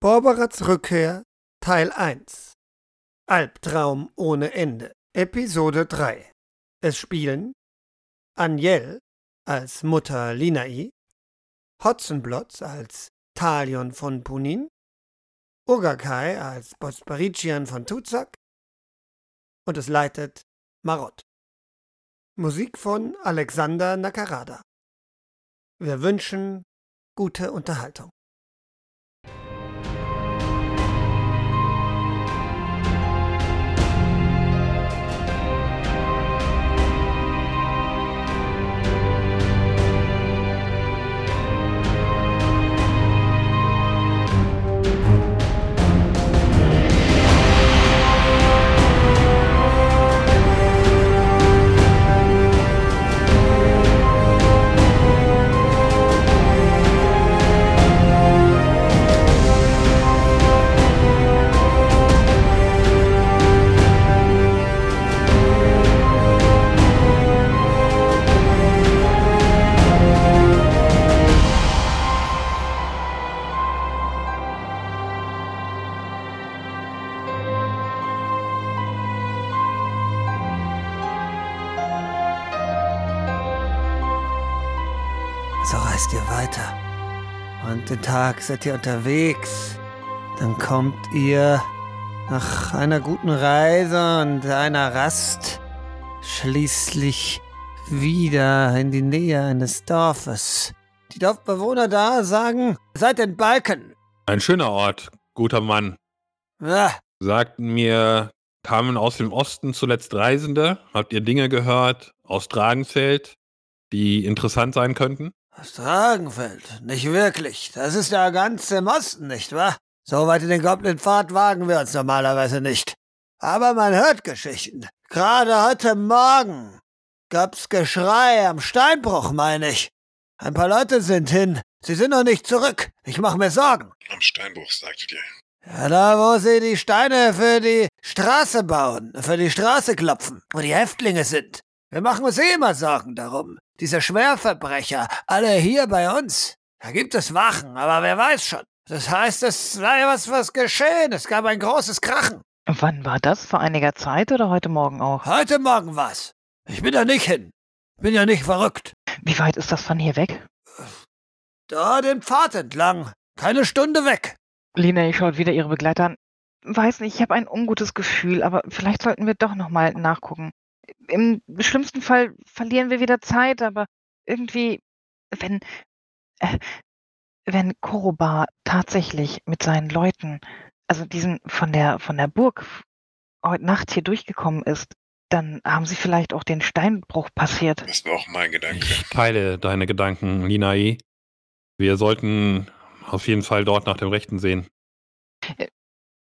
Borberats Rückkehr Teil 1 Albtraum ohne Ende Episode 3 Es spielen Aniel als Mutter Linai, Hotzenblotz als Talion von Punin, Urgakai als Bosparician von Tuzak und es leitet Marot. Musik von Alexander Nakarada. Wir wünschen gute Unterhaltung. Tag seid ihr unterwegs. Dann kommt ihr nach einer guten Reise und einer Rast schließlich wieder in die Nähe eines Dorfes. Die Dorfbewohner da sagen, seid in Balken. Ein schöner Ort, guter Mann. Ja, Sagten mir, kamen aus dem Osten zuletzt Reisende. Habt ihr Dinge gehört aus Dragensfeld, die interessant sein könnten? Aus Dragenfeld. Nicht wirklich. Das ist ja ganz im Osten, nicht wahr? So weit in den Goblin-Pfad wagen wir uns normalerweise nicht. Aber man hört Geschichten. Gerade heute Morgen gab's Geschrei am Steinbruch, meine ich. Ein paar Leute sind hin. Sie sind noch nicht zurück. Ich mach mir Sorgen. Am Steinbruch, sagtet ihr. Ja, da, wo sie die Steine für die Straße bauen, für die Straße klopfen, wo die Häftlinge sind. Wir machen uns eh immer Sorgen darum. Diese Schwerverbrecher, alle hier bei uns. Da gibt es Wachen, aber wer weiß schon. Das heißt, es sei was, was geschehen. Es gab ein großes Krachen. Wann war das? Vor einiger Zeit oder heute Morgen auch? Heute Morgen war's. Ich bin da nicht hin. Bin ja nicht verrückt. Wie weit ist das von hier weg? Da den Pfad entlang. Keine Stunde weg. Lina schaut wieder ihre Begleiter an. Weiß nicht, ich habe ein ungutes Gefühl, aber vielleicht sollten wir doch nochmal nachgucken. Im schlimmsten Fall verlieren wir wieder Zeit, aber irgendwie, wenn, äh, wenn Korobar tatsächlich mit seinen Leuten, also diesen von der, von der Burg heute Nacht hier durchgekommen ist, dann haben sie vielleicht auch den Steinbruch passiert. Das war auch mein Gedanke. Ich teile deine Gedanken, Linai. Wir sollten auf jeden Fall dort nach dem Rechten sehen.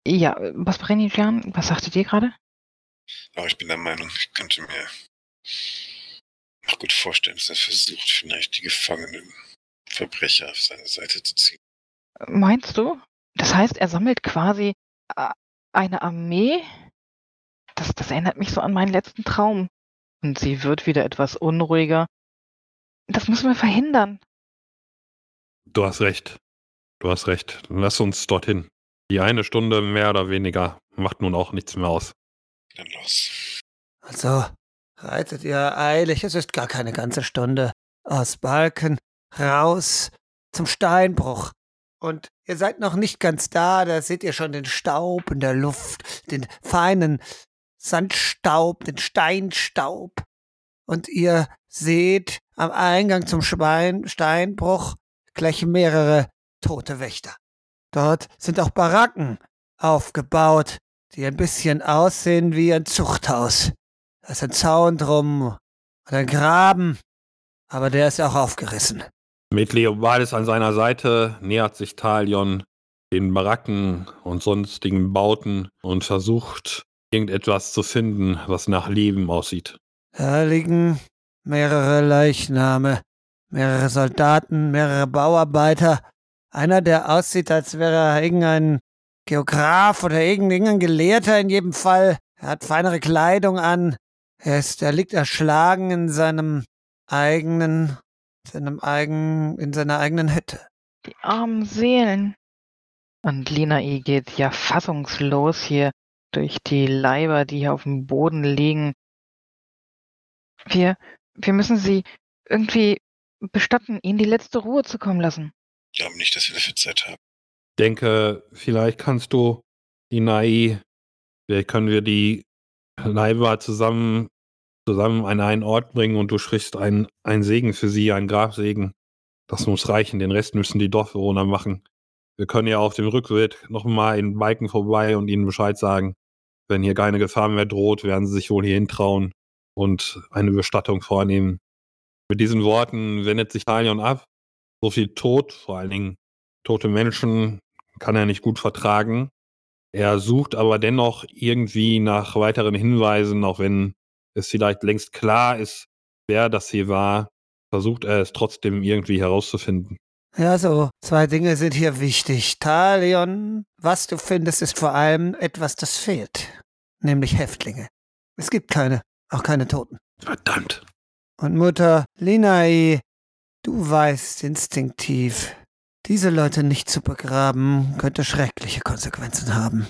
Ja, Bosparenijan, was sagtet ihr gerade? Aber ich bin der Meinung, ich könnte mir auch gut vorstellen, dass er versucht, vielleicht die gefangenen Verbrecher auf seine Seite zu ziehen. Meinst du? Das heißt, er sammelt quasi äh, eine Armee? Das, das erinnert mich so an meinen letzten Traum. Und sie wird wieder etwas unruhiger. Das müssen wir verhindern. Du hast recht. Du hast recht. Lass uns dorthin. Die eine Stunde mehr oder weniger macht nun auch nichts mehr aus. Dann los. Also, reitet ihr eilig, es ist gar keine ganze Stunde, aus Balken raus zum Steinbruch. Und ihr seid noch nicht ganz da, da seht ihr schon den Staub in der Luft, den feinen Sandstaub, den Steinstaub. Und ihr seht am Eingang zum Schwein Steinbruch gleich mehrere tote Wächter. Dort sind auch Baracken aufgebaut, die ein bisschen aussehen wie ein Zuchthaus. Da ist ein Zaun drum und ein Graben, aber der ist auch aufgerissen. Mit Leobaldes an seiner Seite nähert sich Talion den Baracken und sonstigen Bauten und versucht, irgendetwas zu finden, was nach Leben aussieht. Da liegen mehrere Leichname, mehrere Soldaten, mehrere Bauarbeiter. Einer, der aussieht, als wäre er irgendein Geograf oder irgendein Gelehrter in jedem Fall. Er hat feinere Kleidung an. Er, ist, er liegt erschlagen in seinem eigenen, seinem eigen, in seiner eigenen Hütte. Die armen Seelen. Und Linai geht ja fassungslos hier durch die Leiber, die hier auf dem Boden liegen. Wir, wir müssen sie irgendwie bestatten, ihnen die letzte Ruhe zu kommen lassen. Ich glaube nicht, dass wir dafür Zeit haben. Denke, vielleicht kannst du die Nai, vielleicht können wir die Leiber zusammen, zusammen an einen Ort bringen und du sprichst einen, einen Segen für sie, einen Grabsegen. Das muss reichen, den Rest müssen die Dorfbewohner machen. Wir können ja auf dem Rückweg nochmal in Balken vorbei und ihnen Bescheid sagen. Wenn hier keine Gefahr mehr droht, werden sie sich wohl hierhin trauen und eine Bestattung vornehmen. Mit diesen Worten wendet sich Talion ab. So viel Tod, vor allen Dingen tote Menschen, kann er nicht gut vertragen. Er sucht aber dennoch irgendwie nach weiteren Hinweisen, auch wenn es vielleicht längst klar ist, wer das hier war, versucht er es trotzdem irgendwie herauszufinden. Ja, so, zwei Dinge sind hier wichtig. Talion, was du findest, ist vor allem etwas, das fehlt. Nämlich Häftlinge. Es gibt keine, auch keine Toten. Verdammt. Und Mutter Linai, du weißt instinktiv, diese Leute nicht zu begraben, könnte schreckliche Konsequenzen haben.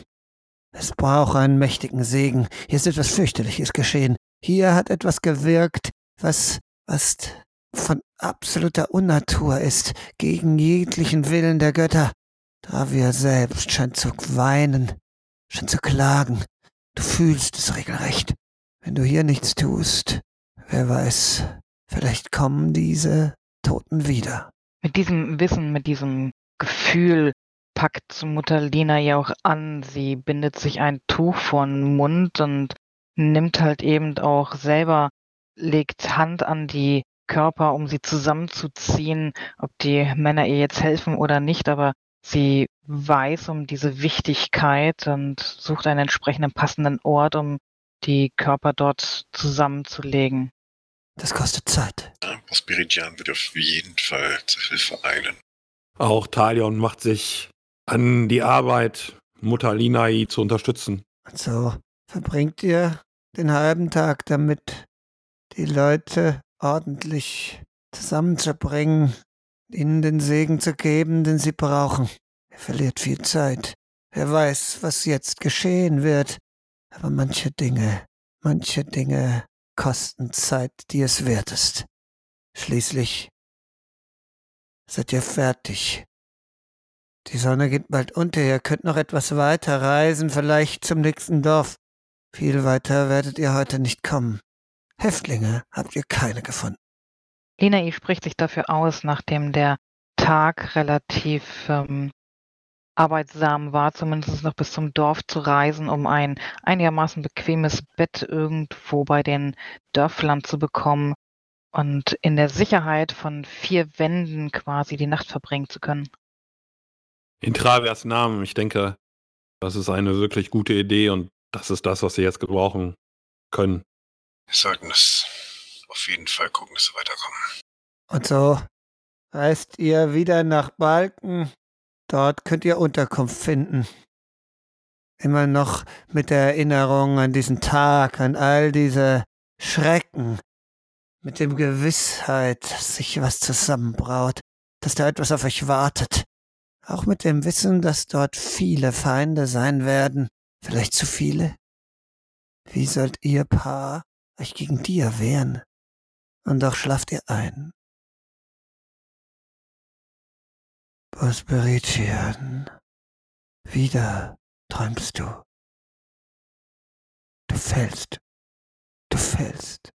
Es braucht einen mächtigen Segen. Hier ist etwas fürchterliches geschehen. Hier hat etwas gewirkt, was, was von absoluter Unnatur ist, gegen jeglichen Willen der Götter. Tavia selbst scheint zu weinen, scheint zu klagen. Du fühlst es regelrecht. Wenn du hier nichts tust, wer weiß, vielleicht kommen diese Toten wieder. Mit diesem Wissen, mit diesem Gefühl packt Mutter Lina ja auch an. Sie bindet sich ein Tuch vor den Mund und nimmt halt eben auch selber, legt Hand an die Körper, um sie zusammenzuziehen, ob die Männer ihr jetzt helfen oder nicht, aber sie weiß um diese Wichtigkeit und sucht einen entsprechenden passenden Ort, um die Körper dort zusammenzulegen. Das kostet Zeit. Prosperidian wird auf jeden Fall zur Hilfe eilen. Auch Talion macht sich an die Arbeit, Mutter Linai zu unterstützen. Und so verbringt ihr den halben Tag damit, die Leute ordentlich zusammenzubringen, ihnen den Segen zu geben, den sie brauchen. Er verliert viel Zeit. Wer weiß, was jetzt geschehen wird. Aber manche Dinge, manche Dinge kosten Zeit, die es wert ist. Schließlich seid ihr fertig. Die Sonne geht bald unter, ihr könnt noch etwas weiter reisen, vielleicht zum nächsten Dorf. Viel weiter werdet ihr heute nicht kommen. Häftlinge habt ihr keine gefunden. Linai spricht sich dafür aus, nachdem der Tag relativ ähm, arbeitsam war, zumindest noch bis zum Dorf zu reisen, um ein einigermaßen bequemes Bett irgendwo bei den Dörflern zu bekommen und in der Sicherheit von vier Wänden quasi die Nacht verbringen zu können. In Travias Namen, ich denke, das ist eine wirklich gute Idee und das ist das, was sie jetzt gebrauchen können. Wir sollten es auf jeden Fall gucken, dass wir weiterkommen. Und so reist ihr wieder nach Balken. Dort könnt ihr Unterkunft finden. Immer noch mit der Erinnerung an diesen Tag, an all diese Schrecken, mit dem Gewissheit, dass sich was zusammenbraut, dass da etwas auf euch wartet. Auch mit dem Wissen, dass dort viele Feinde sein werden, vielleicht zu viele. Wie sollt ihr Paar euch gegen die wehren? Und doch schlaft ihr ein. Prosperitian, wieder träumst du. Du fällst, du fällst.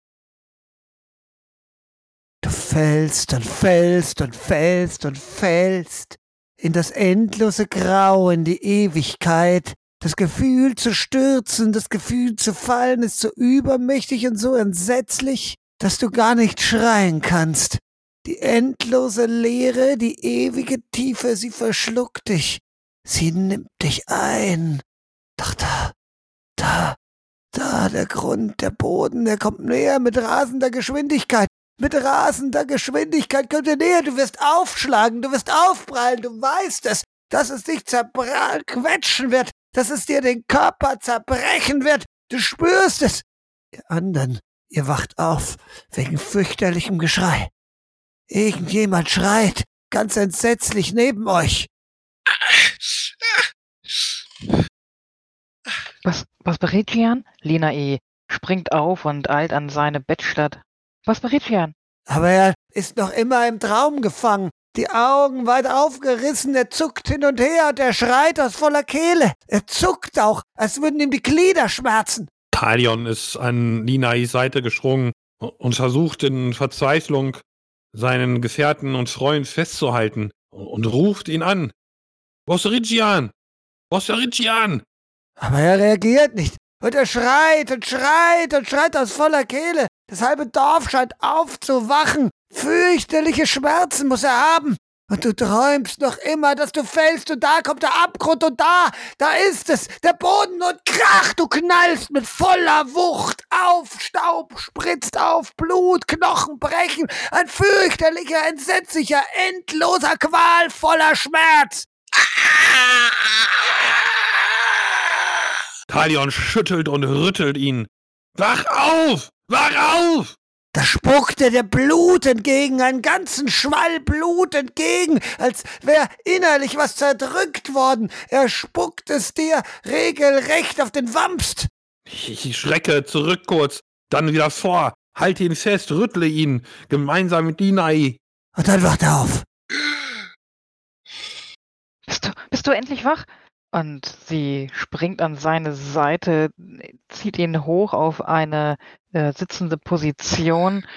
Du fällst und fällst und fällst und fällst in das endlose Grau, in die Ewigkeit. Das Gefühl zu stürzen, das Gefühl zu fallen ist so übermächtig und so entsetzlich, dass du gar nicht schreien kannst. Die endlose Leere, die ewige Tiefe, sie verschluckt dich. Sie nimmt dich ein. Doch da, da, da, der Grund, der Boden, der kommt näher mit rasender Geschwindigkeit. Mit rasender Geschwindigkeit kommt er näher. Du wirst aufschlagen, du wirst aufprallen, du weißt es, dass es dich zerquetschen wird, dass es dir den Körper zerbrechen wird. Du spürst es. Ihr anderen, ihr wacht auf wegen fürchterlichem Geschrei. Irgendjemand schreit, ganz entsetzlich neben euch. Was, was Berichian? Lina E. springt auf und eilt an seine Bettstatt. Was Berichian? Aber er ist noch immer im Traum gefangen. Die Augen weit aufgerissen, er zuckt hin und her und er schreit aus voller Kehle. Er zuckt auch, als würden ihm die Glieder schmerzen. Talion ist an Linais Seite gesprungen und versucht in Verzweiflung seinen Gefährten und Freund festzuhalten und ruft ihn an. Bosserigian! Bosserigian! Aber er reagiert nicht. Und er schreit und schreit und schreit aus voller Kehle. Das halbe Dorf scheint aufzuwachen. Fürchterliche Schmerzen muss er haben. Und du träumst noch immer, dass du fällst und da kommt der Abgrund und da, da ist es, der Boden und krach, du knallst mit voller Wucht auf, Staub spritzt auf, Blut, Knochen brechen, ein fürchterlicher, entsetzlicher, endloser, qualvoller Schmerz. Talion schüttelt und rüttelt ihn. Wach auf! Wach auf! Da spuckte der Blut entgegen, einen ganzen Schwall Blut entgegen, als wär innerlich was zerdrückt worden. Er spuckt es dir regelrecht auf den Wamst. Ich schrecke zurück kurz, dann wieder vor, halte ihn fest, rüttle ihn, gemeinsam mit Dinai. Und dann wacht er auf. Bist du, bist du endlich wach? Und sie springt an seine Seite, zieht ihn hoch auf eine äh, sitzende Position.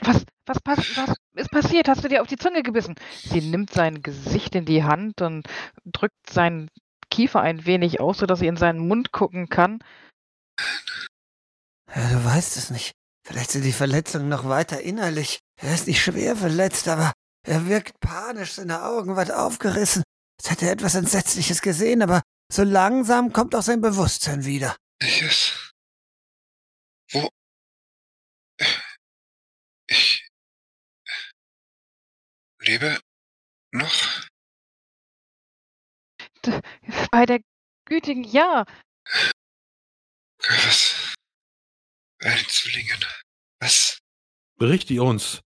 Was, was, pass, was ist passiert? Hast du dir auf die Zunge gebissen? Sie nimmt sein Gesicht in die Hand und drückt seinen Kiefer ein wenig aus, sodass sie in seinen Mund gucken kann. Ja, du weißt es nicht. Vielleicht sind die Verletzungen noch weiter innerlich. Er ist nicht schwer verletzt, aber er wirkt panisch, seine Augen weit aufgerissen. Als hätte er etwas Entsetzliches gesehen, aber so langsam kommt auch sein Bewusstsein wieder. Ich es. Wo? Ich lebe noch? Bei der gütigen Ja. Was? Bei den Zwillingen. Was? Berichte uns.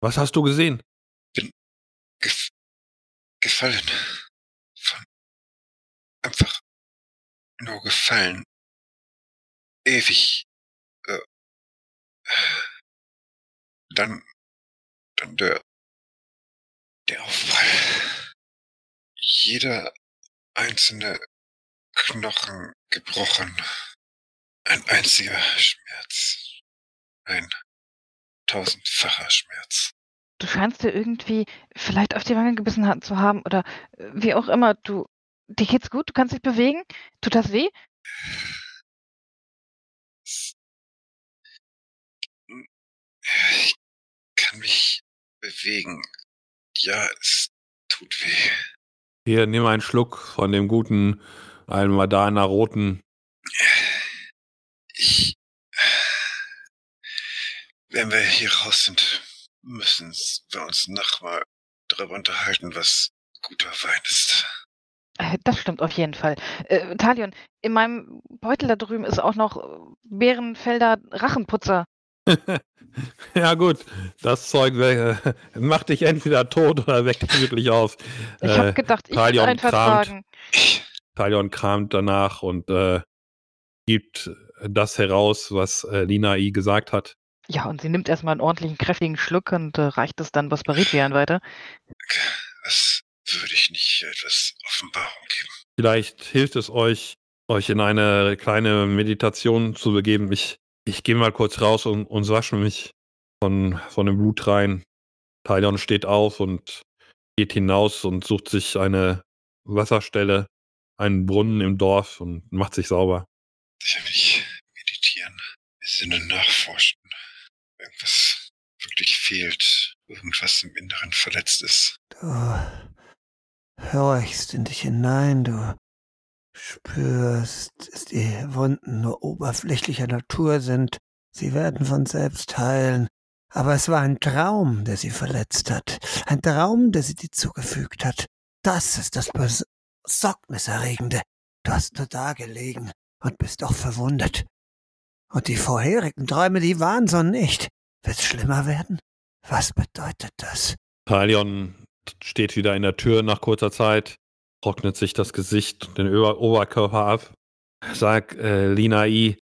Was hast du gesehen? Gef gefallen. Von einfach nur gefallen. Ewig. Äh, dann, dann der, der Aufprall. Jeder einzelne Knochen gebrochen. Ein einziger Schmerz. Ein tausendfacher Schmerz. Du scheinst dir irgendwie vielleicht auf die Wange gebissen zu haben oder äh, wie auch immer. Du, dir geht's gut? Du kannst dich bewegen? Tut das weh? Ich kann mich bewegen. Ja, es tut weh. Hier, nimm einen Schluck von dem guten Almadana roten. Ich. Wenn wir hier raus sind, müssen wir uns nochmal darüber unterhalten, was guter Wein ist. Äh, Das stimmt auf jeden Fall. Äh, Talion, in meinem Beutel da drüben ist auch noch äh, Bärenfelder Rachenputzer. ja gut, das Zeug äh, macht dich entweder tot oder weckt dich wirklich auf. Ich Äh, habe gedacht, ich will Talion einen kramt. vertragen. Ich, Talion kramt danach und äh, gibt das heraus, was äh, Lina I gesagt hat. Ja, und sie nimmt erstmal einen ordentlichen, kräftigen Schluck und äh, reicht es dann Bosparidian weiter. was würde ich nicht etwas Offenbarung geben? Vielleicht hilft es euch, euch in eine kleine Meditation zu begeben. Ich, ich gehe mal kurz raus und, und wasche mich von, von dem Blut rein. Talion steht auf und geht hinaus und sucht sich eine Wasserstelle, einen Brunnen im Dorf und macht sich sauber. Sicher will ich meditieren, Sinne nachforschen. Irgendwas wirklich fehlt. Irgendwas im Inneren verletzt ist. Du horchst in dich hinein, du spürst, dass die Wunden nur oberflächlicher Natur sind. Sie werden von selbst heilen. Aber es war ein Traum, der sie verletzt hat. Ein Traum, der sie dir zugefügt hat. Das ist das Besorgniserregende. Du hast nur da gelegen und bist doch verwundet. Und die vorherigen Träume, die waren so nicht. Wird's schlimmer werden? Was bedeutet das? Talion steht wieder in der Tür nach kurzer Zeit, trocknet sich das Gesicht, den Ober Oberkörper ab. Sag, äh, Linai,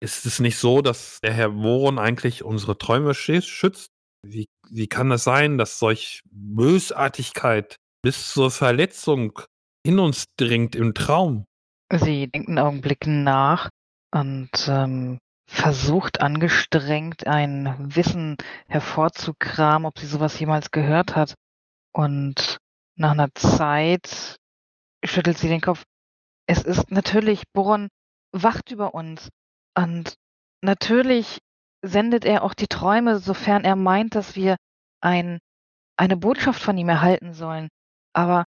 ist es nicht so, dass der Herr Woron eigentlich unsere Träume schützt? Wie, wie kann das sein, dass solch Bösartigkeit bis zur Verletzung in uns dringt im Traum? Sie denkt einen Augenblick nach und ähm, versucht angestrengt ein Wissen hervorzukramen, ob sie sowas jemals gehört hat. Und nach einer Zeit schüttelt sie den Kopf. Es ist natürlich, Boron wacht über uns. Und natürlich sendet er auch die Träume, sofern er meint, dass wir ein, eine Botschaft von ihm erhalten sollen. Aber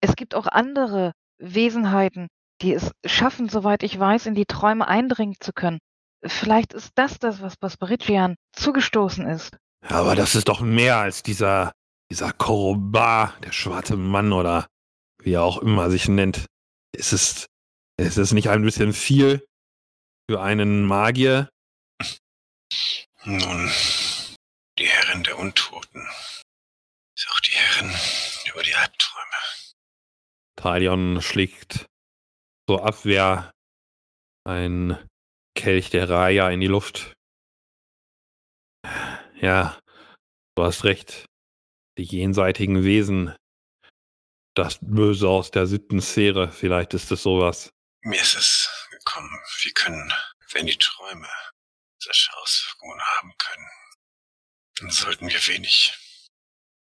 es gibt auch andere Wesenheiten, die es schaffen, soweit ich weiß, in die Träume eindringen zu können. Vielleicht ist das das, was Bosperichian zugestoßen ist. Aber das ist doch mehr als dieser, dieser Korobar, der schwarze Mann oder wie er auch immer sich nennt. Ist es, ist es nicht ein bisschen viel für einen Magier? Nun, die Herrin der Untoten ist auch die Herrin über die Albträume. Talion schlägt zur Abwehr ein Kelch der Raya in die Luft. Ja, du hast recht. Die jenseitigen Wesen. Das Böse aus der Sittensphäre, vielleicht ist es sowas. Mir ist es gekommen, wir können, wenn die Träume solche Auswirkungen haben können, dann sollten wir wenig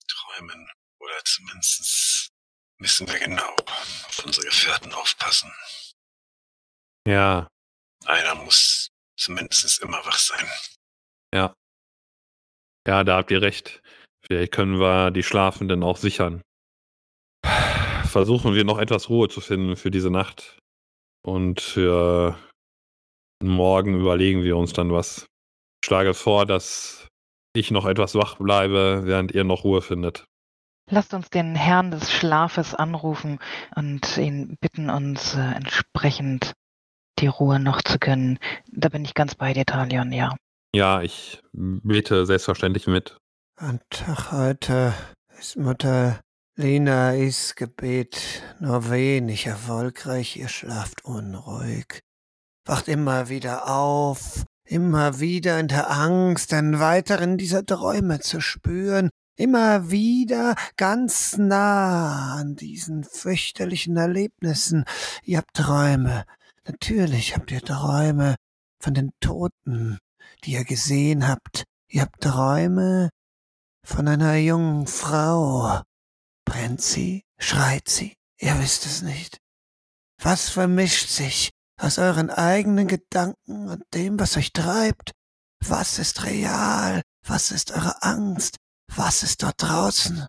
träumen oder zumindest müssen wir genau auf unsere Gefährten aufpassen. Ja, Einer muss zumindest immer wach sein. ja. Ja, da habt ihr recht. Vielleicht können wir die Schlafenden auch sichern. Versuchen wir noch etwas Ruhe zu finden für diese Nacht. Und für morgen überlegen wir uns dann was. Ich schlage vor, dass ich noch etwas wach bleibe, während ihr noch Ruhe findet. Lasst uns den Herrn des Schlafes anrufen und ihn bitten, uns äh, entsprechend die Ruhe noch zu gönnen. Da bin ich ganz bei dir, Talion, ja. Ja, ich bete selbstverständlich mit. An Tag heute ist Mutter Linais Gebet nur wenig erfolgreich. Ihr schlaft unruhig, wacht immer wieder auf, immer wieder in der Angst, einen weiteren dieser Träume zu spüren, immer wieder ganz nah an diesen fürchterlichen Erlebnissen. Ihr habt Träume, natürlich habt ihr Träume von den Toten, die ihr gesehen habt. Ihr habt Träume von einer jungen Frau. Brennt sie? Schreit sie? Ihr wisst es nicht. Was vermischt sich aus euren eigenen Gedanken und dem, was euch treibt? Was ist real? Was ist eure Angst? Was ist dort draußen?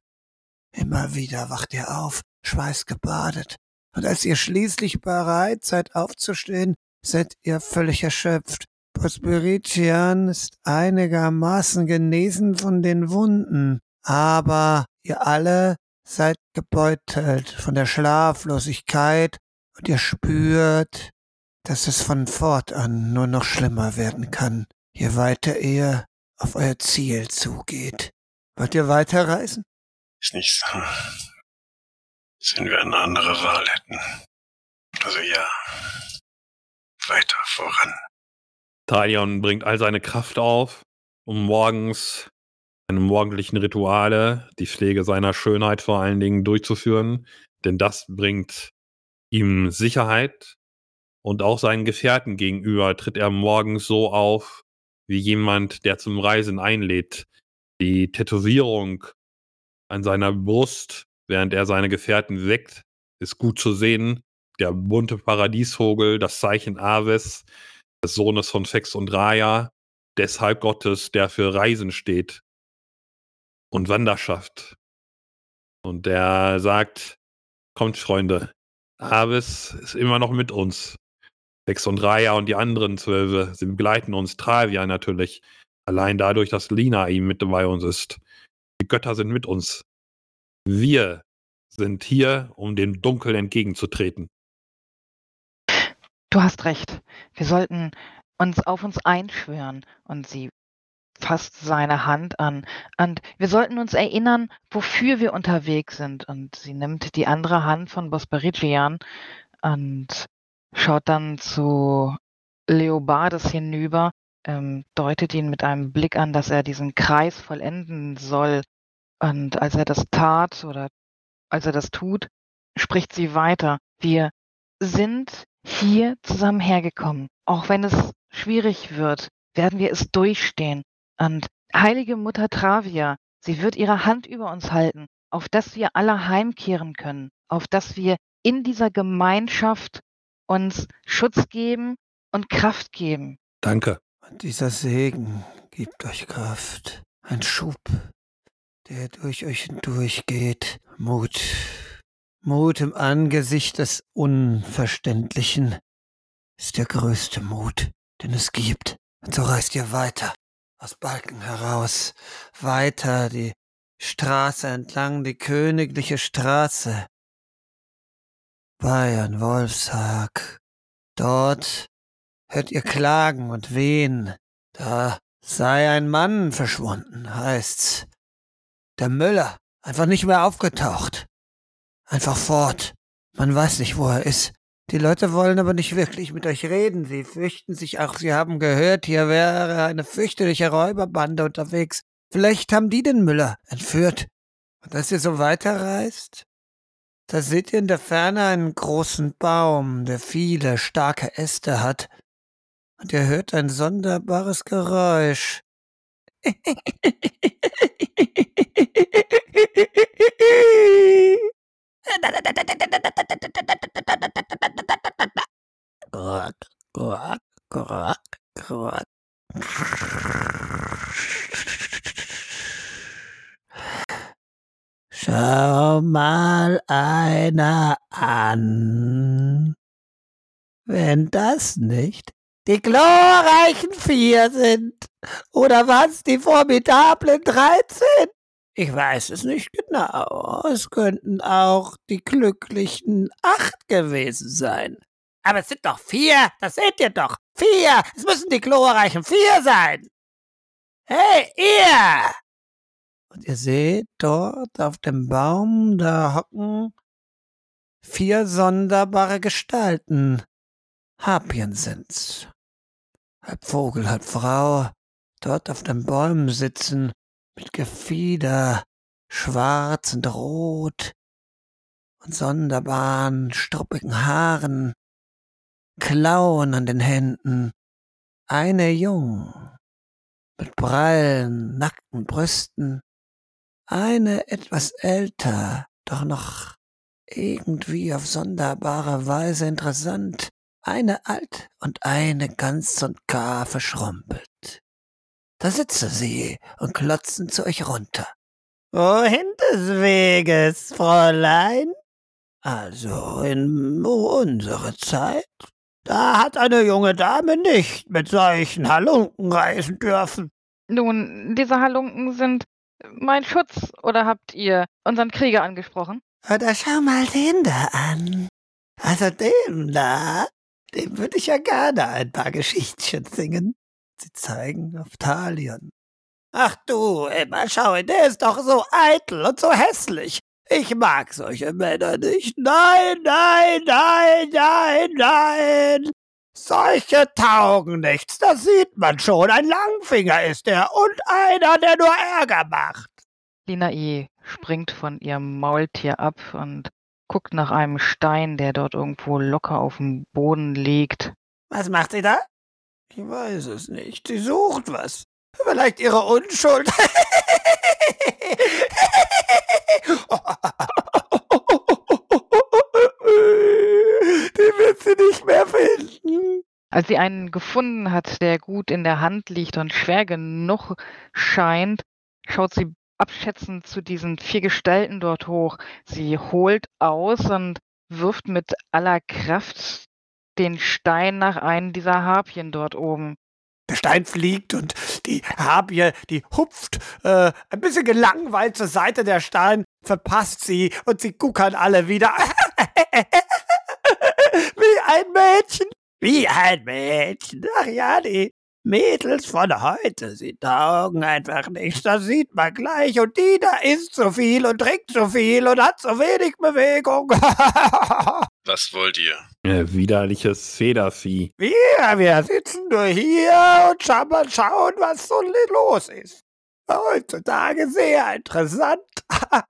Immer wieder wacht ihr auf, schweißgebadet, und als ihr schließlich bereit seid aufzustehen, seid ihr völlig erschöpft. Prosperitian ist einigermaßen genesen von den Wunden, aber ihr alle seid gebeutelt von der Schlaflosigkeit und ihr spürt, dass es von fortan nur noch schlimmer werden kann, je weiter ihr auf euer Ziel zugeht. Wollt ihr weiterreisen? Ist nicht so. Wenn wir eine andere Wahl hätten. Also ja. Weiter voran. Talion bringt all seine Kraft auf, um morgens seine morgendlichen Rituale, die Pflege seiner Schönheit vor allen Dingen durchzuführen, denn das bringt ihm Sicherheit und auch seinen Gefährten gegenüber tritt er morgens so auf, wie jemand, der zum Reisen einlädt. Die Tätowierung an seiner Brust, während er seine Gefährten weckt, ist gut zu sehen. Der bunte Paradiesvogel, das Zeichen Aves, des Sohnes von Fex und Raya, des Halbgottes, der für Reisen steht und Wanderschaft. Und der sagt, kommt Freunde, Aves ist immer noch mit uns. Fex und Raya und die anderen Zwölfe, sie begleiten uns, Travia natürlich. Allein dadurch, dass Lina ihm mit bei uns ist. Die Götter sind mit uns. Wir sind hier, um dem Dunkel entgegenzutreten. Du hast recht. Wir sollten uns auf uns einschwören und sie fasst seine Hand an. Und wir sollten uns erinnern, wofür wir unterwegs sind. Und sie nimmt die andere Hand von Bosperigian und schaut dann zu Leobardes hinüber, ähm, deutet ihn mit einem Blick an, dass er diesen Kreis vollenden soll. Und als er das tat oder als er das tut, spricht sie weiter. Wir sind hier zusammen hergekommen. Auch wenn es schwierig wird, werden wir es durchstehen. Und heilige Mutter Travia, sie wird ihre Hand über uns halten, auf dass wir alle heimkehren können, auf dass wir in dieser Gemeinschaft uns Schutz geben und Kraft geben. Danke. Und dieser Segen gibt euch Kraft, ein Schub, der durch euch hindurchgeht, Mut, Mut im Angesicht des Unverständlichen ist der größte Mut, den es gibt. Und so reist ihr weiter, aus Balken heraus, weiter die Straße entlang, die königliche Straße. Bayern, Wolfshag. Dort hört ihr klagen und wehen. Da sei ein Mann verschwunden, heißt's. Der Müller, einfach nicht mehr aufgetaucht. Einfach fort. Man weiß nicht, wo er ist. Die Leute wollen aber nicht wirklich mit euch reden. Sie fürchten sich auch, sie haben gehört, hier wäre eine fürchterliche Räuberbande unterwegs. Vielleicht haben die den Müller entführt. Und als ihr so weiterreist, da seht ihr in der Ferne einen großen Baum, der viele starke Äste hat. Und ihr hört ein sonderbares Geräusch. Quack, quack, quack, quack. Schau mal einer an. Wenn das nicht die glorreichen Vier sind. Oder was, die formidablen Dreizehn? Ich weiß es nicht genau. Es könnten auch die glücklichen Acht gewesen sein. Aber es sind doch vier, das seht ihr doch. Vier, es müssen die glorreichen vier sein. Hey, ihr! Und ihr seht dort auf dem Baum, da hocken vier sonderbare Gestalten. Harpien sind's. Halb Vogel, halb Frau, dort auf den Bäumen sitzen, mit Gefieder, schwarz und rot und sonderbaren, struppigen Haaren, Klauen an den Händen, eine jung, mit prallen, nackten Brüsten, eine etwas älter, doch noch irgendwie auf sonderbare Weise interessant, eine alt und eine ganz und gar verschrumpelt. Da sitzen sie und klotzen zu euch runter. Wohin des Weges, Fräulein? Also in unsere Zeit da hat eine junge Dame nicht mit solchen Halunken reisen dürfen. Nun, diese Halunken sind mein Schutz, oder habt ihr unseren Krieger angesprochen? Oder schau mal den da an. Also dem da, dem würde ich ja gerne ein paar Geschichtchen singen. Sie zeigen auf Talion. Ach du, immer schau, der ist doch so eitel und so hässlich. Ich mag solche Männer nicht. Nein, nein, nein, nein, nein. Solche taugen nichts, das sieht man schon. Ein Langfinger ist er und einer, der nur Ärger macht. Lina I springt von ihrem Maultier ab und guckt nach einem Stein, der dort irgendwo locker auf dem Boden liegt. Was macht sie da? Ich weiß es nicht. Sie sucht was. Vielleicht ihre Unschuld. Die wird sie nicht mehr finden. Als sie einen gefunden hat, der gut in der Hand liegt und schwer genug scheint, schaut sie abschätzend zu diesen vier Gestalten dort hoch. Sie holt aus und wirft mit aller Kraft den Stein nach einem dieser Harpien dort oben. Der Stein fliegt und die Harpie, die hupft äh, ein bisschen gelangweilt zur Seite der Stein, verpasst sie und sie guckern alle wieder. Wie ein Mädchen. Wie ein Mädchen. Ach ja, die Mädels von heute, sie taugen einfach nichts, das sieht man gleich. Und die da isst so viel und trinkt so viel und hat so wenig Bewegung. Was wollt ihr? Äh, widerliches Federvieh. wir, wir sitzen nur hier und schauen mal schauen, was so los ist. Heutzutage sehr interessant.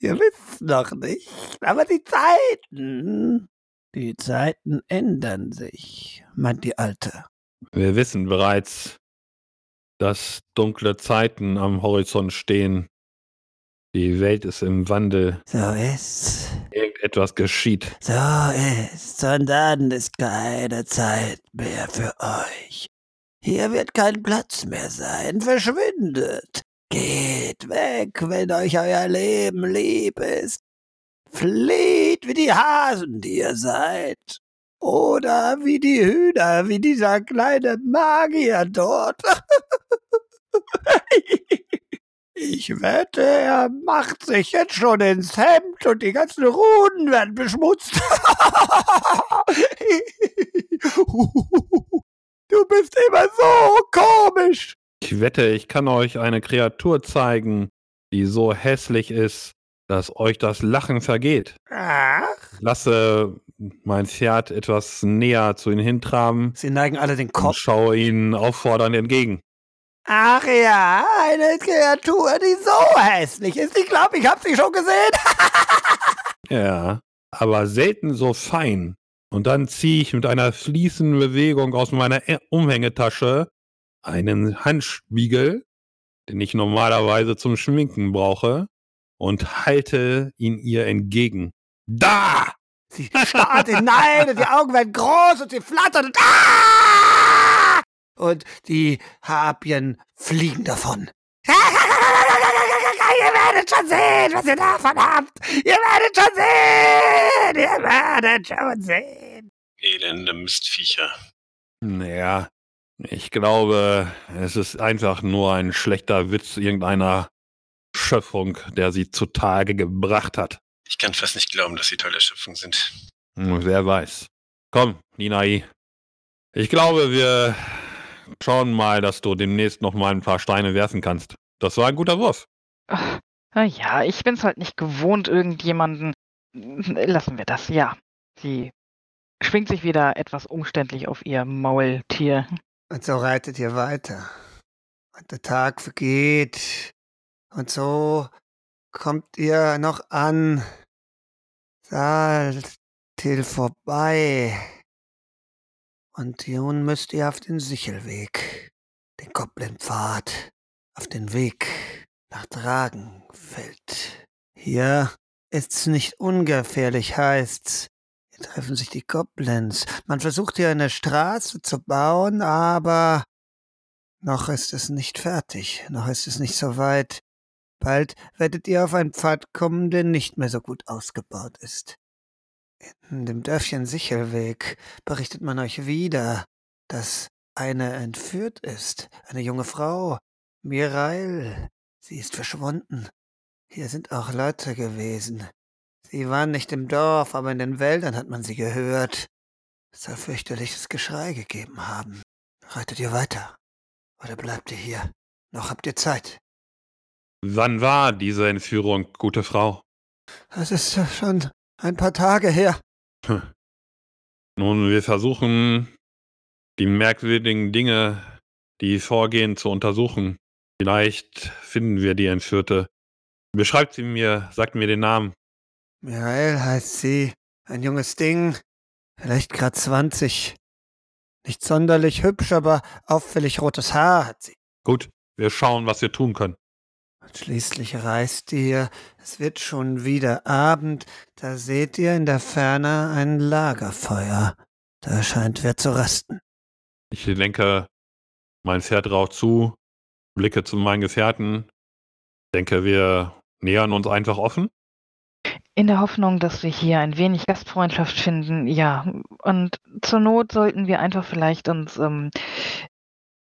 Ihr wisst noch nicht, aber die Zeiten, die Zeiten ändern sich, meint die Alte. Wir wissen bereits, dass dunkle Zeiten am Horizont stehen. Die Welt ist im Wandel. So ist's. Irgendetwas geschieht. So ist's. Und dann ist keine Zeit mehr für euch. Hier wird kein Platz mehr sein. Verschwindet. Geht weg, wenn euch euer Leben lieb ist. Flieht wie die Hasen, die ihr seid. Oder wie die Hühner, wie dieser kleine Magier dort. Ich wette, er macht sich jetzt schon ins Hemd und die ganzen Runen werden beschmutzt. Du bist immer so komisch. Ich wette, ich kann euch eine Kreatur zeigen, die so hässlich ist, dass euch das Lachen vergeht. Ach. Lasse mein Pferd etwas näher zu ihnen hintraben Sie neigen alle den und Kopf. schaue ihnen auffordernd entgegen. Ach ja, eine Kreatur, die so hässlich ist. Ich glaube, ich habe sie schon gesehen. Ja, aber selten so fein. Und dann ziehe ich mit einer fließenden Bewegung aus meiner Umhängetasche einen Handspiegel, den ich normalerweise zum Schminken brauche, und halte ihn ihr entgegen. Da! Sie starrt hinein und die Augen werden groß und sie flattern und ah! Und die Harpien fliegen davon. Ihr werdet schon sehen, was ihr davon habt. Ihr werdet schon sehen. Ihr werdet schon sehen. Elende Mistviecher. Naja, ich glaube, es ist einfach nur ein schlechter Witz irgendeiner Schöpfung, der sie zutage gebracht hat. Ich kann fast nicht glauben, dass sie Teil der Schöpfung sind. Hm, Wer weiß. Komm, Ninai. Ich glaube, wir schauen mal, dass du demnächst noch mal ein paar Steine werfen kannst. Das war ein guter Wurf. Ach, na ja, ich bin's halt nicht gewohnt, irgendjemanden. Lassen wir das, ja. Sie schwingt sich wieder etwas umständlich auf ihr Maultier. Und so reitet ihr weiter. Und der Tag vergeht. Und so kommt ihr noch an. Saltil vorbei. Und nun müsst ihr auf den Sichelweg, den Goblinpfad, auf den Weg nach Dragenfeld. Hier ist's nicht ungefährlich, heißt's. Hier treffen sich die Goblins. Man versucht hier eine Straße zu bauen, aber noch ist es nicht fertig, noch ist es nicht so weit. Bald werdet ihr auf einen Pfad kommen, der nicht mehr so gut ausgebaut ist. In dem Dörfchen Sichelweg berichtet man euch wieder, dass eine entführt ist, eine junge Frau, Mirail. Sie ist verschwunden. Hier sind auch Leute gewesen. Sie waren nicht im Dorf, aber in den Wäldern hat man sie gehört. Es soll fürchterliches Geschrei gegeben haben. Reitet ihr weiter? Oder bleibt ihr hier? Noch habt ihr Zeit. Wann war diese Entführung, gute Frau? Es ist schon ein paar Tage her. Nun, wir versuchen, die merkwürdigen Dinge, die vorgehen, zu untersuchen. Vielleicht finden wir die Entführte. Beschreibt sie mir, sagt mir den Namen. Mirael heißt sie. Ein junges Ding. Vielleicht grad 20. Nicht sonderlich hübsch, aber auffällig rotes Haar hat sie. Gut, wir schauen, was wir tun können. Und schließlich reist ihr. Es wird schon wieder Abend. Da seht ihr in der Ferne ein Lagerfeuer. Da scheint wer zu rasten. Ich lenke mein Pferd raucht zu, blicke zu meinen Gefährten, denke, wir nähern uns einfach offen. In der Hoffnung, dass wir hier ein wenig Gastfreundschaft finden, ja. Und zur Not sollten wir einfach vielleicht uns ähm,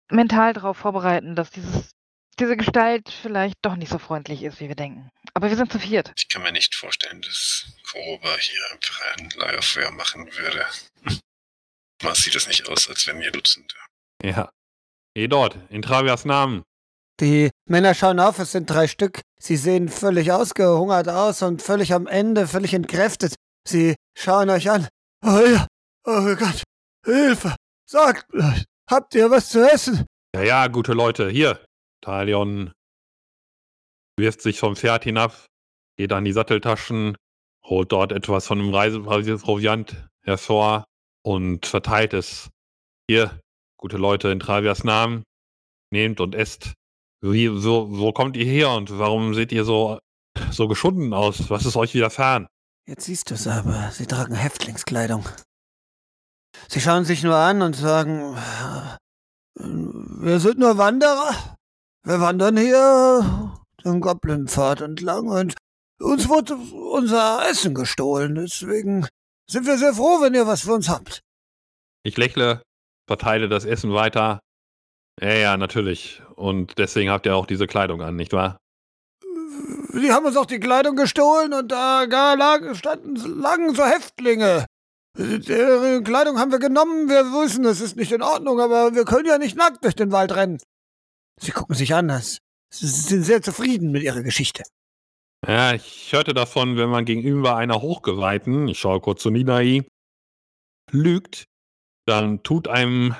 mental darauf vorbereiten, dass dieses, diese Gestalt vielleicht doch nicht so freundlich ist, wie wir denken. Aber wir sind zu viert. Ich kann mir nicht vorstellen, dass Koroba hier einfach ein Lagerfeuer machen würde. Mal sieht es nicht aus, als wenn wir Dutzende Ja. Geh dort, in Travias Namen. Die Männer schauen auf, es sind drei Stück. Sie sehen völlig ausgehungert aus und völlig am Ende, völlig entkräftet. Sie schauen euch an. Oh ja, oh Gott, Hilfe! Sagt, habt ihr was zu essen? Ja, ja, gute Leute, hier. Talion wirft sich vom Pferd hinab, geht an die Satteltaschen, holt dort etwas von dem Reiseproviant hervor und verteilt es. Hier, gute Leute, in Travias Namen, nehmt und esst. Wie, so, wo kommt ihr her und warum seht ihr so, so geschunden aus? Was ist euch widerfahren? Jetzt siehst du es aber, sie tragen Häftlingskleidung. Sie schauen sich nur an und sagen, wir sind nur Wanderer. Wir wandern hier den Goblinpfad entlang und uns wurde unser Essen gestohlen. Deswegen sind wir sehr froh, wenn ihr was für uns habt. Ich lächle, verteile das Essen weiter. Ja, ja, natürlich. Und deswegen habt ihr auch diese Kleidung an, nicht wahr? Die haben uns auch die Kleidung gestohlen und da lagen, standen, lagen so Häftlinge. Deren Kleidung haben wir genommen. Wir wissen, es ist nicht in Ordnung, aber wir können ja nicht nackt durch den Wald rennen. Sie gucken sich an. Sie sind sehr zufrieden mit ihrer Geschichte. Ja, ich hörte davon, wenn man gegenüber einer Hochgeweihten, ich schaue kurz zu Ninai, lügt, dann tut einem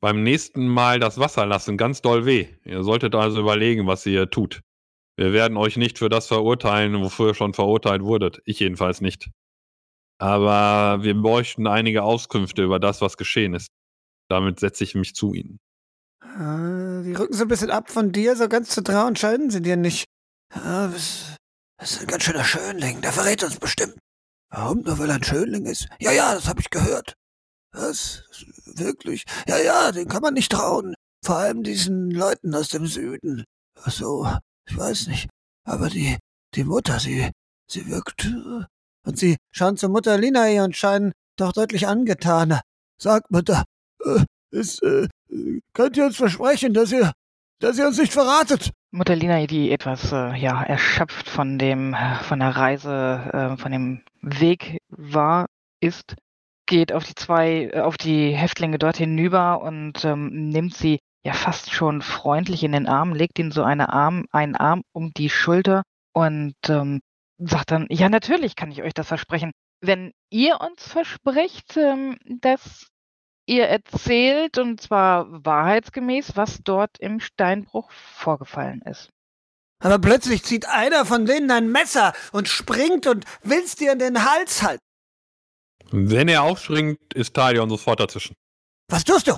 beim nächsten Mal das Wasser lassen ganz doll weh. Ihr solltet also überlegen, was ihr tut. Wir werden euch nicht für das verurteilen, wofür ihr schon verurteilt wurdet. Ich jedenfalls nicht. Aber wir bräuchten einige Auskünfte über das, was geschehen ist. Damit setze ich mich zu ihnen. Äh, die rücken so ein bisschen ab von dir, so ganz zu trauen scheinen sie dir nicht. Ja, das, ist ein ganz schöner Schönling, der verrät uns bestimmt. Warum? Nur weil er ein Schönling ist? Ja, ja, das habe ich gehört. Was? Wirklich? Ja, ja, den kann man nicht trauen. Vor allem diesen Leuten aus dem Süden. Ach so, ich weiß nicht. Aber die, die Mutter, sie, sie wirkt. Äh, und sie schauen zur Mutter Linae und scheinen doch deutlich angetan. Sagt Mutter, äh, ist, äh, könnt ihr uns versprechen, dass ihr, dass ihr uns nicht verratet? Mutter Linae, die etwas äh, ja, erschöpft von dem, von der Reise, äh, von dem Weg war, ist, geht auf die zwei, äh, auf die Häftlinge dort hinüber und ähm, nimmt sie ja fast schon freundlich in den Arm, legt ihnen so eine Arm, einen Arm um die Schulter und ähm, sagt dann, ja, natürlich kann ich euch das versprechen. Wenn ihr uns verspricht, ähm, dass ihr erzählt, und zwar wahrheitsgemäß, was dort im Steinbruch vorgefallen ist. Aber plötzlich zieht einer von denen ein Messer und springt und will's dir in den Hals halten. Wenn er aufspringt, ist Talion sofort dazwischen. Was tust du?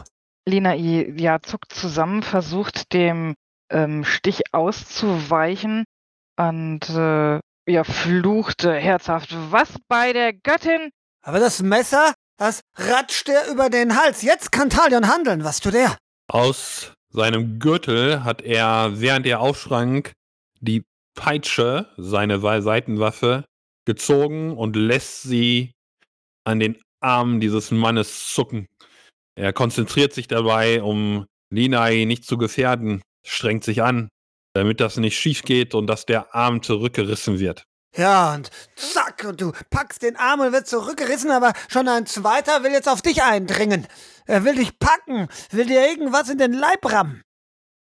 Lina ja, zuckt zusammen, versucht dem ähm, Stich auszuweichen und äh, ja, fluchte herzhaft. Was bei der Göttin? Aber das Messer, das ratscht dir über den Hals. Jetzt kann Talion handeln. Was tut er? Aus seinem Gürtel hat er, während er aufschrank, die Peitsche, seine Seitenwaffe, gezogen und lässt sie an den Armen dieses Mannes zucken. Er konzentriert sich dabei, um Linai nicht zu gefährden, strengt sich an, damit das nicht schief geht und dass der Arm zurückgerissen wird. Ja, und zack, und du packst den Arm und wird zurückgerissen, aber schon ein zweiter will jetzt auf dich eindringen. Er will dich packen, will dir irgendwas in den Leib rammen.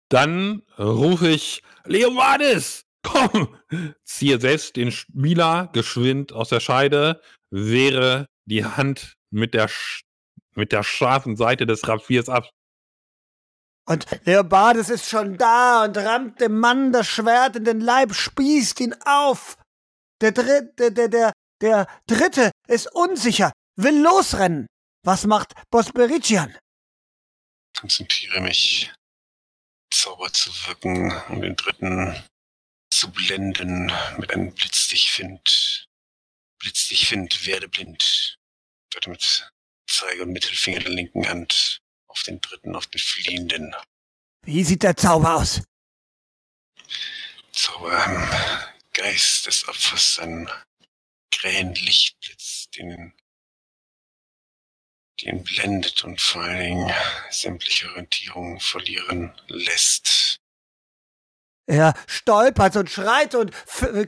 Dann rufe ich, Leomanis, komm! Ziehe selbst den Spieler geschwind aus der Scheide, wehre die Hand mit der, mit der scharfen Seite des Rapiers ab. Und Leobardes ist schon da und rammt dem Mann das Schwert in den Leib, spießt ihn auf. Der dritte, der, der, der dritte ist unsicher, will losrennen. Was macht Bosberician? Konzentriere mich, Zauber zu wirken, um den dritten zu blenden mit einem Blitz dich find. Blitz dich find, werde blind. Werde mit Zeige und Mittelfinger der linken Hand auf den dritten, auf den Fliehenden. Wie sieht der Zauber aus? Zauber im Geist des Opfers ein krähen Lichtblitz, den ihn blendet und vor allen Dingen sämtliche Orientierung verlieren lässt. Er stolpert und schreit und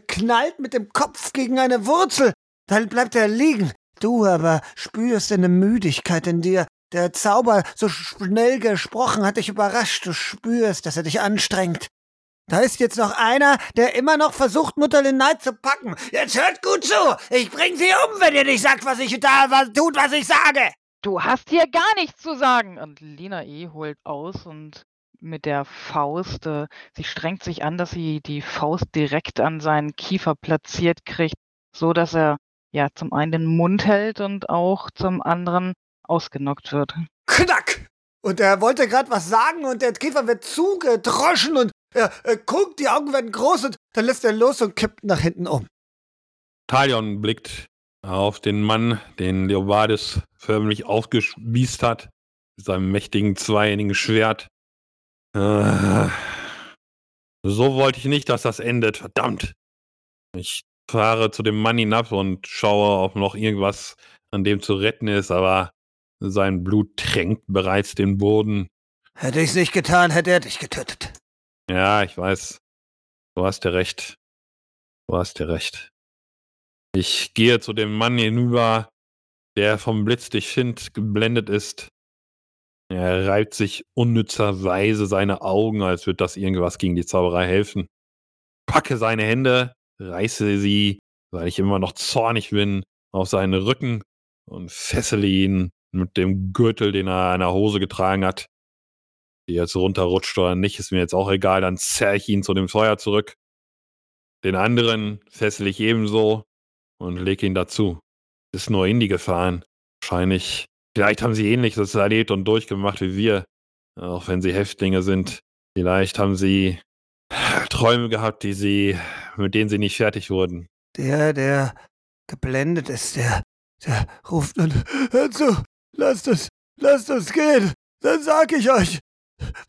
knallt mit dem Kopf gegen eine Wurzel. Dann bleibt er liegen. Du aber spürst eine Müdigkeit in dir der Zauber so schnell gesprochen hat dich überrascht. Du spürst, dass er dich anstrengt. Da ist jetzt noch einer, der immer noch versucht, Mutter Linai zu packen. Jetzt hört gut zu. Ich bring sie um, wenn ihr nicht sagt, was ich da was tut, was ich sage. Du hast hier gar nichts zu sagen. Und Lina E. holt aus und mit der Faust, äh, sie strengt sich an, dass sie die Faust direkt an seinen Kiefer platziert kriegt, so dass er ja zum einen den Mund hält und auch zum anderen ausgenockt wird. Knack! Und er wollte gerade was sagen und der Kiefer wird zugedroschen und er, er guckt, die Augen werden groß und dann lässt er los und kippt nach hinten um. Talion blickt auf den Mann, den Leobardis förmlich aufgespießt hat, mit seinem mächtigen zweihändigen Schwert. Äh, so wollte ich nicht, dass das endet, verdammt. Ich fahre zu dem Mann hinab und schaue, ob noch irgendwas an dem zu retten ist, aber sein Blut tränkt bereits den Boden. Hätte ich's nicht getan, hätte er dich getötet. Ja, ich weiß. Du hast ja recht. Du hast ja recht. Ich gehe zu dem Mann hinüber, der vom Blitz durch Find geblendet ist. Er reibt sich unnützerweise seine Augen, als würde das irgendwas gegen die Zauberei helfen. Packe seine Hände, reiße sie, weil ich immer noch zornig bin, auf seinen Rücken und fessele ihn mit dem Gürtel, den er an der Hose getragen hat. Die jetzt runterrutscht oder nicht, ist mir jetzt auch egal. Dann zerre ich ihn zu dem Feuer zurück. Den anderen fessel ich ebenso und lege ihn dazu. Ist nur Indie gefahren. Wahrscheinlich, vielleicht haben sie ähnliches erlebt und durchgemacht wie wir. Auch wenn sie Häftlinge sind. Vielleicht haben sie Träume gehabt, die sie, mit denen sie nicht fertig wurden. Der, der geblendet ist, der, der ruft dann, hör zu, lasst es, lasst es gehen. Dann sag ich euch,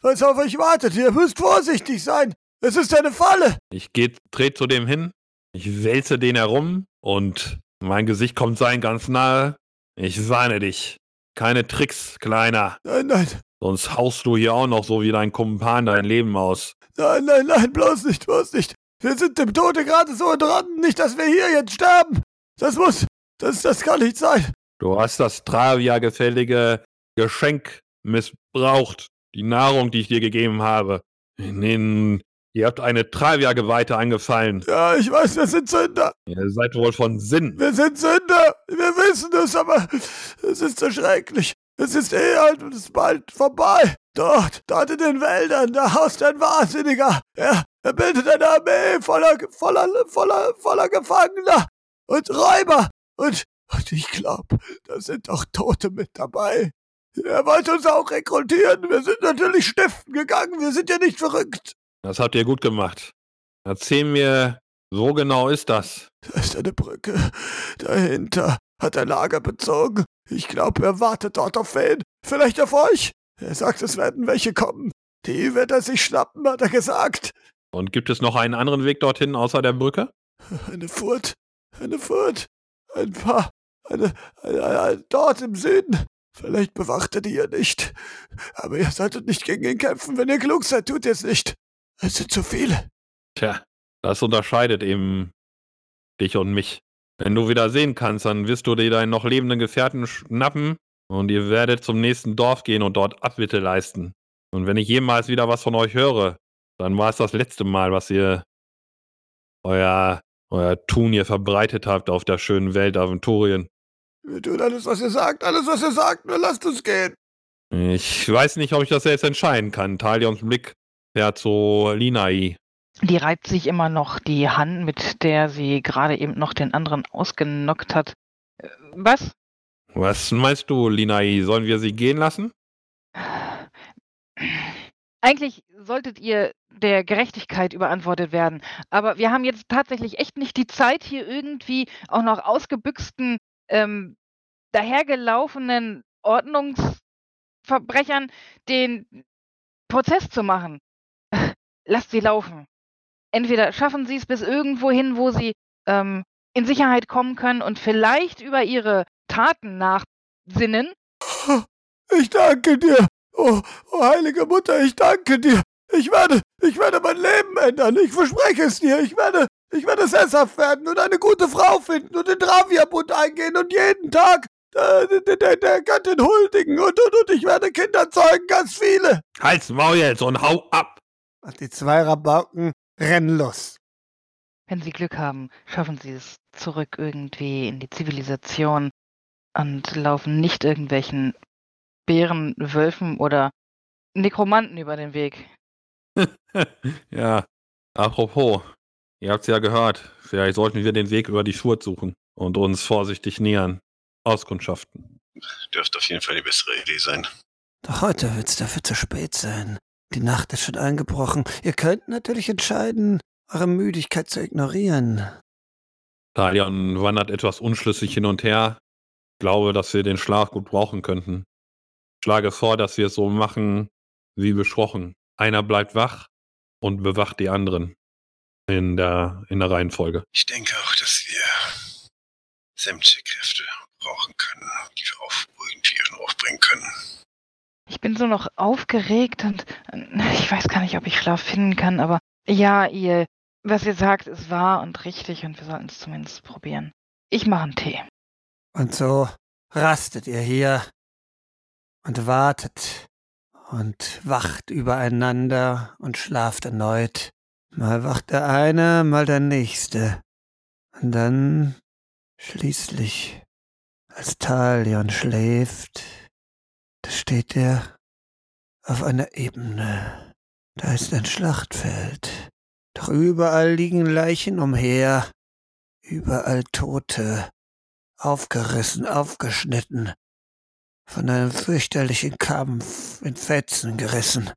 was auf euch wartet. Ihr müsst vorsichtig sein. Es ist eine Falle. Ich geh, trete zu dem hin, ich wälze den herum und mein Gesicht kommt sein ganz nahe. Ich warne dich. Keine Tricks, Kleiner. Nein, nein, Sonst haust du hier auch noch so wie dein Kumpan dein Leben aus. nein, nein, nein, bloß nicht, bloß nicht. Wir sind dem Tode gerade so dran, nicht, dass wir hier jetzt sterben. Das muss, das, das kann nicht sein. Du hast das Travia-gefällige Geschenk missbraucht. Die Nahrung, die ich dir gegeben habe. In, ihr habt eine Travia-Geweihte angefallen. Ja, ich weiß, wir sind Sünder. Ihr seid wohl von Sinn. Wir sind Sünder. Wir wissen es, aber es ist so schrecklich. Es ist eh halt und es ist bald vorbei. Dort, dort in den Wäldern, da haust ein Wahnsinniger. Er, er bildet eine Armee voller, voller, voller, voller Gefangener und Räuber. Und, und ich glaube, da sind auch Tote mit dabei. Er wollte uns auch rekrutieren. Wir sind natürlich stiften gegangen. Wir sind ja nicht verrückt. Das habt ihr gut gemacht. Erzähl mir, wo genau ist das? Da ist eine Brücke. Dahinter hat er Lager bezogen. Ich glaube, er wartet dort auf wen. Vielleicht auf euch. Er sagt, es werden welche kommen. Die wird er sich schnappen, hat er gesagt. Und gibt es noch einen anderen Weg dorthin außer der Brücke? Eine Furt. Eine Furt. Ein paar. Eine, eine, eine, dort im Süden. Vielleicht bewacht die ja nicht. Aber ihr solltet nicht gegen ihn kämpfen. Wenn ihr klug seid, tut ihr es nicht. Es sind zu viele. Tja, das unterscheidet eben dich und mich. Wenn du wieder sehen kannst, dann wirst du dir deinen noch lebenden Gefährten schnappen und ihr werdet zum nächsten Dorf gehen und dort Abbitte leisten. Und wenn ich jemals wieder was von euch höre, dann war es das letzte Mal, was ihr euer, euer Tun hier verbreitet habt auf der schönen Welt Aventurien. Wir tun alles, was ihr sagt. Alles, was ihr sagt. Nur lasst uns gehen. Ich weiß nicht, ob ich das selbst entscheiden kann. Talions Blick fährt zu Linai. Die reibt sich immer noch die Hand, mit der sie gerade eben noch den anderen ausgenockt hat. Äh, Was? Was meinst du, Linai? Sollen wir sie gehen lassen? Eigentlich solltet ihr der Gerechtigkeit überantwortet werden. Aber wir haben jetzt tatsächlich echt nicht die Zeit, hier irgendwie auch noch ausgebüxten, ähm, dahergelaufenen Ordnungsverbrechern den Prozess zu machen. Lasst sie laufen. Entweder schaffen sie es bis irgendwo hin, wo sie ähm, in Sicherheit kommen können und vielleicht über ihre Taten nachsinnen. Ich danke dir. Oh, oh, heilige Mutter, ich danke dir. Ich werde, ich werde mein Leben ändern. Ich verspreche es dir. Ich werde, ich werde sesshaft werden und eine gute Frau finden und den Dravia-Bund eingehen und jeden Tag der, der, der Göttin huldigen und, und, und ich werde Kinder zeugen, ganz viele. Halt's Maul jetzt und hau ab! Und die zwei Rabauken rennen los. Wenn Sie Glück haben, schaffen Sie es zurück irgendwie in die Zivilisation und laufen nicht irgendwelchen Bären, Wölfen oder Nekromanten über den Weg. ja, apropos, ihr habt's ja gehört. Vielleicht sollten wir den Weg über die Schurt suchen und uns vorsichtig nähern. Auskundschaften. Dürfte auf jeden Fall die bessere Idee sein. Doch heute wird's dafür zu spät sein. Die Nacht ist schon eingebrochen. Ihr könnt natürlich entscheiden, eure Müdigkeit zu ignorieren. Talion wandert etwas unschlüssig hin und her. Ich glaube, dass wir den Schlaf gut brauchen könnten. Ich schlage vor, dass wir es so machen, wie besprochen. Einer bleibt wach und bewacht die anderen in der, in der Reihenfolge. Ich denke auch, dass wir sämtliche Kräfte brauchen können, die wir auf irgendwie aufbringen können. Ich bin so noch aufgeregt und äh, ich weiß gar nicht, ob ich Schlaf finden kann, aber ja, ihr, was ihr sagt, ist wahr und richtig und wir sollten es zumindest probieren. Ich mache einen Tee. Und so rastet ihr hier und wartet und wacht übereinander und schlaft erneut. Mal wacht der eine, mal der nächste. Und dann schließlich, als Talion schläft, da steht er auf einer Ebene. Da ist ein Schlachtfeld. Doch überall liegen Leichen umher, überall Tote, aufgerissen, aufgeschnitten, von einem fürchterlichen Kampf in Fetzen gerissen.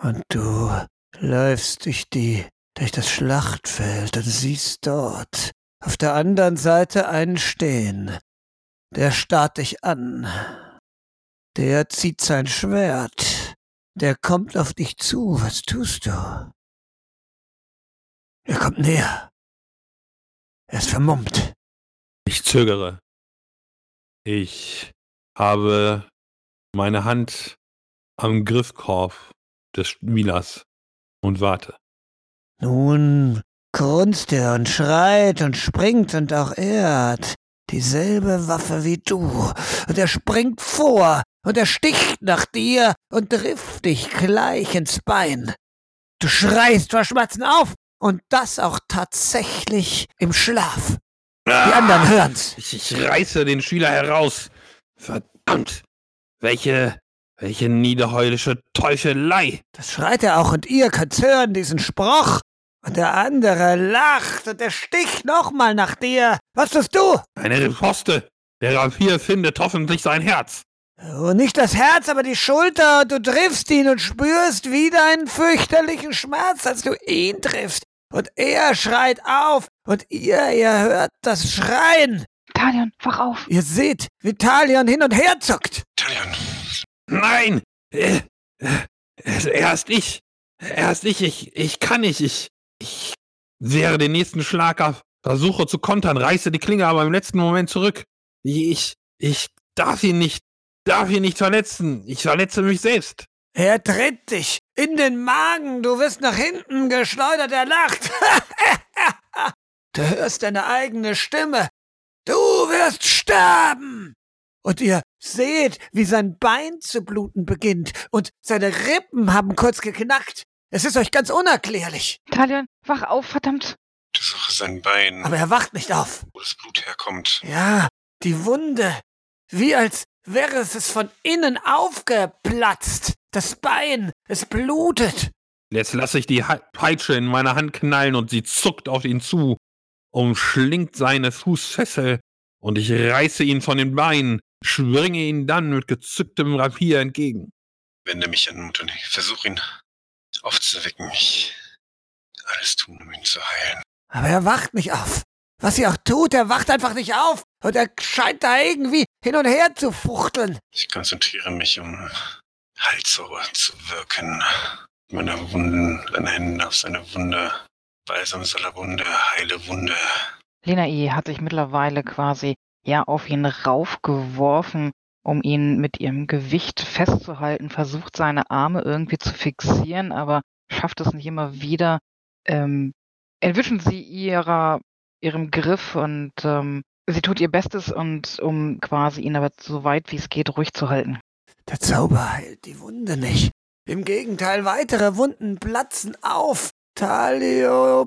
Und du läufst durch die, durch das Schlachtfeld und siehst dort auf der anderen Seite einen stehen. Der starrt dich an. Der zieht sein Schwert. Der kommt auf dich zu. Was tust du? Er kommt näher. Er ist vermummt. Ich zögere. Ich habe meine Hand am Griffkorb des Spielers und warte. Nun grunzt er und schreit und springt und auch er hat dieselbe Waffe wie du. Und er springt vor und er sticht nach dir und trifft dich gleich ins Bein. Du schreist vor Schmerzen auf und das auch tatsächlich im Schlaf. Die anderen hören's. Ich, ich reiße den Schüler heraus. Verdammt! Welche, welche niederheulische Teufelei! Das schreit er auch und ihr könnt's hören, diesen Spruch. Und der andere lacht und er sticht nochmal nach dir. Was tust du? Eine Riposte! Der Vampir findet hoffentlich sein Herz. Oh, nicht das Herz, aber die Schulter. Du triffst ihn und spürst wieder einen fürchterlichen Schmerz, als du ihn triffst. Und er schreit auf und ihr, ihr hört das Schreien. Talion, wach auf. Ihr seht, wie Talion hin und her zuckt. Talion, Nein! Äh, äh, erst ich. Erst ich. Ich, ich kann nicht. Ich, ich wehre den nächsten Schlag ab. Versuche zu kontern, reiße die Klinge aber im letzten Moment zurück. Ich, ich darf ihn nicht, darf ihn nicht verletzen. Ich verletze mich selbst. Er tritt dich in den Magen. Du wirst nach hinten geschleudert. Er lacht. du hörst deine eigene Stimme. Du wirst sterben. Und ihr seht, wie sein Bein zu bluten beginnt und seine Rippen haben kurz geknackt. Es ist euch ganz unerklärlich. Talion, wach auf, verdammt. untersuche sein Bein, Aber er wacht nicht auf. wo das Blut herkommt. Ja, die Wunde. Wie als wäre es von innen aufgeplatzt. Das Bein, es blutet. Jetzt lasse ich die Peitsche in meiner Hand knallen und sie zuckt auf ihn zu, umschlingt seine Fußfessel und ich reiße ihn von den Beinen, schwinge ihn dann mit gezücktem Rapier entgegen. Wende mich an Mut und ich versuche ihn aufzuwecken. Ich alles tun, um ihn zu heilen. Aber er wacht nicht auf. Was ihr auch tut, er wacht einfach nicht auf. Und er scheint da irgendwie hin und her zu fuchteln. Ich konzentriere mich, um Heilzauber zu wirken. Meine Wunden, meine Hände auf seine Wunde. Balsam aller Wunde, heile Wunde. Lena I. hat sich mittlerweile quasi ja auf ihn raufgeworfen, um ihn mit ihrem Gewicht festzuhalten, versucht seine Arme irgendwie zu fixieren, aber schafft es nicht immer wieder. Ähm, entwischen sie ihrer, ihrem Griff und ähm, Sie tut ihr Bestes und um quasi ihn aber so weit wie es geht ruhig zu halten. Der Zauber heilt die Wunde nicht. Im Gegenteil, weitere Wunden platzen auf. Talio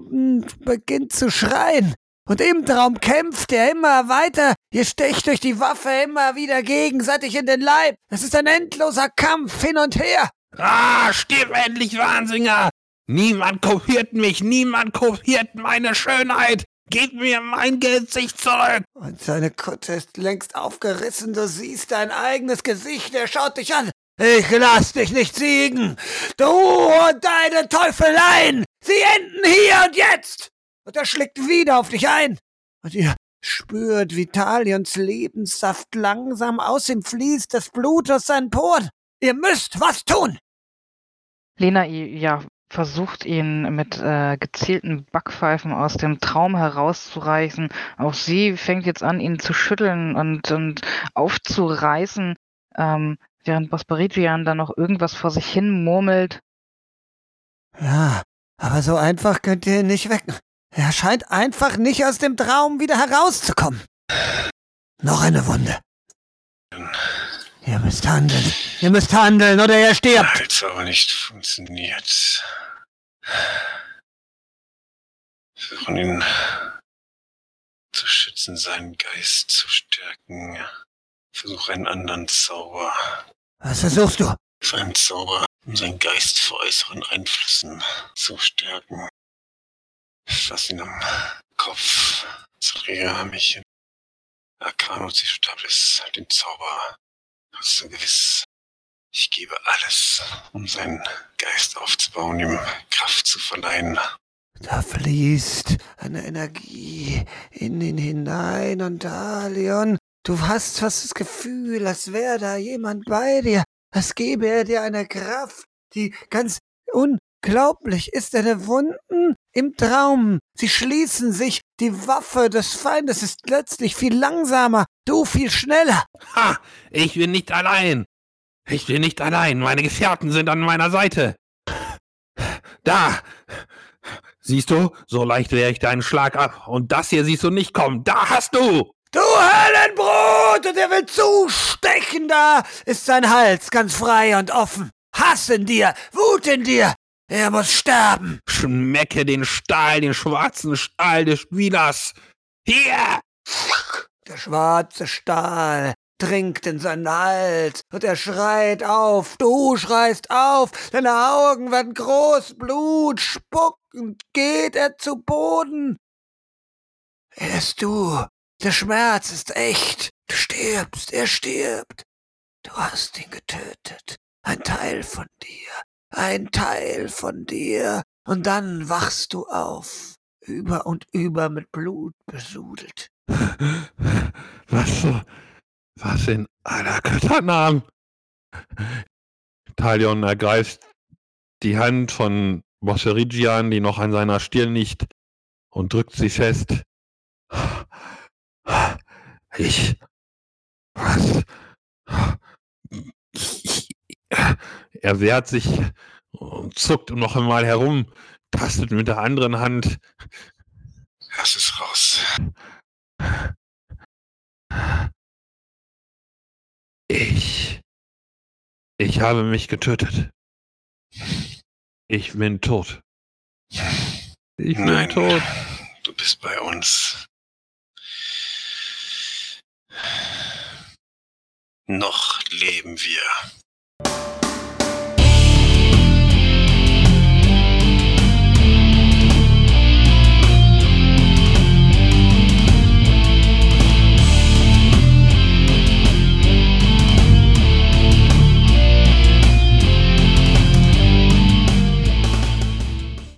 beginnt zu schreien. Und im Traum kämpft er immer weiter. Ihr stecht durch die Waffe immer wieder gegenseitig in den Leib. Es ist ein endloser Kampf hin und her. Ah, stirb endlich, Wahnsinniger! Niemand kopiert mich, niemand kopiert meine Schönheit! Gib mir mein Gesicht zurück! Und seine Kutte ist längst aufgerissen. Du siehst dein eigenes Gesicht. Er schaut dich an. Ich lass dich nicht siegen. Du und deine Teufeleien. Sie enden hier und jetzt. Und er schlägt wieder auf dich ein. Und ihr spürt, wie Talions Lebenssaft langsam aus ihm fließt, das Blut aus seinen Poren. Ihr müsst was tun. Lena, ja, versucht ihn mit äh, gezielten Backpfeifen aus dem Traum herauszureißen. Auch sie fängt jetzt an, ihn zu schütteln und, und aufzureißen, ähm, während Bosperigian dann noch irgendwas vor sich hin murmelt. Ja, aber so einfach könnt ihr ihn nicht wecken. Er scheint einfach nicht aus dem Traum wieder herauszukommen. Noch eine Wunde. Ihr müsst handeln. Ihr müsst handeln oder er stirbt. Als aber nicht funktioniert. Versuchen ihn zu schützen, seinen Geist zu stärken. Versuch einen anderen Zauber. Was versuchst du? Für einen Zauber, um seinen Geist vor äußeren Einflüssen zu stärken. Fass ihn am Kopf. Konzentriere mich in Arcano Citatis, den Zauber. Hast du gewiss. Ich gebe alles, um seinen Geist aufzubauen, ihm Kraft zu verleihen. Da fließt eine Energie in ihn hinein und da, Leon, du hast fast das Gefühl, als wäre da jemand bei dir, als gäbe er dir eine Kraft, die ganz unglaublich ist. Deine Wunden im Traum, sie schließen sich, die Waffe des Feindes ist plötzlich viel langsamer, du viel schneller. Ha! Ich bin nicht allein! Ich bin nicht allein, meine Gefährten sind an meiner Seite. Da! Siehst du, so leicht wehre ich deinen Schlag ab. Und das hier siehst du nicht kommen. Da hast du! Du Höllenbrot! Und er will zustechen, da ist sein Hals ganz frei und offen. Hass in dir, Wut in dir. Er muss sterben. Schmecke den Stahl, den schwarzen Stahl des Spielers. Hier! Der schwarze Stahl dringt in seinen Hals und er schreit auf. Du schreist auf. Deine Augen werden groß, Blut spuckend geht er zu Boden. Er ist du. Der Schmerz ist echt. Du stirbst, er stirbt. Du hast ihn getötet. Ein Teil von dir. Ein Teil von dir. Und dann wachst du auf. Über und über mit Blut besudelt. Was so? Was in aller Götternamen? Talion ergreift die Hand von Bosserigian, die noch an seiner Stirn liegt, und drückt sie fest. Ich. Was? Ich, er wehrt sich und zuckt noch einmal herum, tastet mit der anderen Hand. Lass es raus. Ich. Ich habe mich getötet. Ich bin tot. Ich bin Nein, tot. du bist bei uns. Noch leben wir. Thank you.